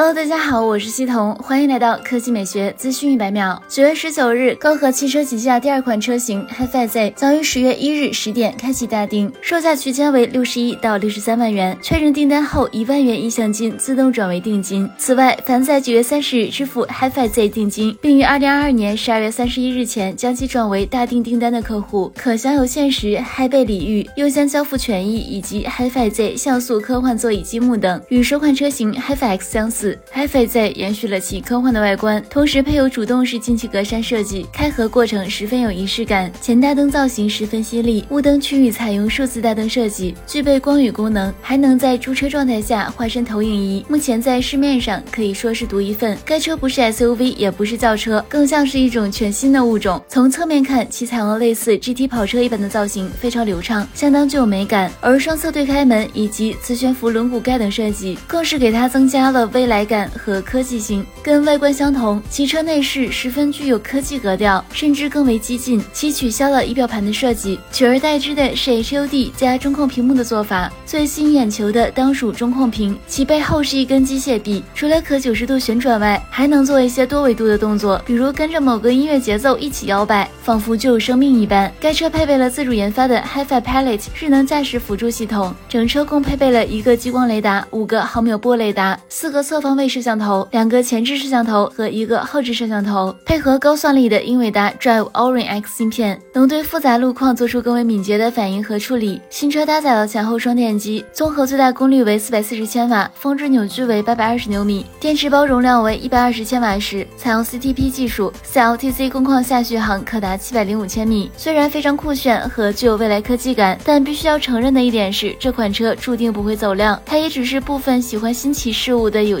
Hello，大家好，我是西彤，欢迎来到科技美学资讯一百秒。九月十九日，高和汽车旗下第二款车型 HiFi Z 将于十月一日十点开启大订，售价区间为六十一到六十三万元。确认订单后，一万元意向金自动转为定金。此外，凡在九月三十日支付 HiFi Z 定金，并于二零二二年十二月三十一日前将其转为大订订单的客户，可享有限时嗨贝礼遇、优先交付权益以及 HiFi Z 像素科幻座椅积木等。与首款车型 HiFi X 相似。HiFi Z 延续了其科幻的外观，同时配有主动式进气格栅设计，开合过程十分有仪式感。前大灯造型十分犀利，雾灯区域采用数字大灯设计，具备光语功能，还能在驻车状态下化身投影仪。目前在市面上可以说是独一份。该车不是 SUV，也不是轿车，更像是一种全新的物种。从侧面看，其采用了类似 GT 跑车一般的造型，非常流畅，相当具有美感。而双侧对开门以及磁悬浮轮毂盖等设计，更是给它增加了未来感和科技性。跟外观相同，其车内饰十分具有科技格调，甚至更为激进。其取消了仪表盘的设计，取而代之的是 HUD 加中控屏幕的做法。最吸引眼球的当属中控屏，其背后是一根机械臂，除了可九十度旋转外，还能做一些多维度的动作，比如跟着某个音乐节奏一起摇摆，仿佛就有生命一般。该车配备了自主研发的 HiFi Pilot 智能驾驶辅助系统，整车共配备了一个激光雷达、五个毫秒波雷达、四个侧方位摄像头、两个前置摄像头和一个后置摄像头，配合高算力的英伟达 Drive Orin X 芯片，能对复杂路况做出更为敏捷的反应和处理。新车搭载了前后双电机，综合最大功率为四百四十千瓦，峰值扭矩为八百二十牛米，电池包容量为一百二十千瓦时，采用 CTP 技术，CLTC 工况下续航可达七百零五千米。虽然非常酷炫和具有未来科技感，但必须要承认的一点是，这款车注定不会走量，它也只是部分喜欢新奇事物的有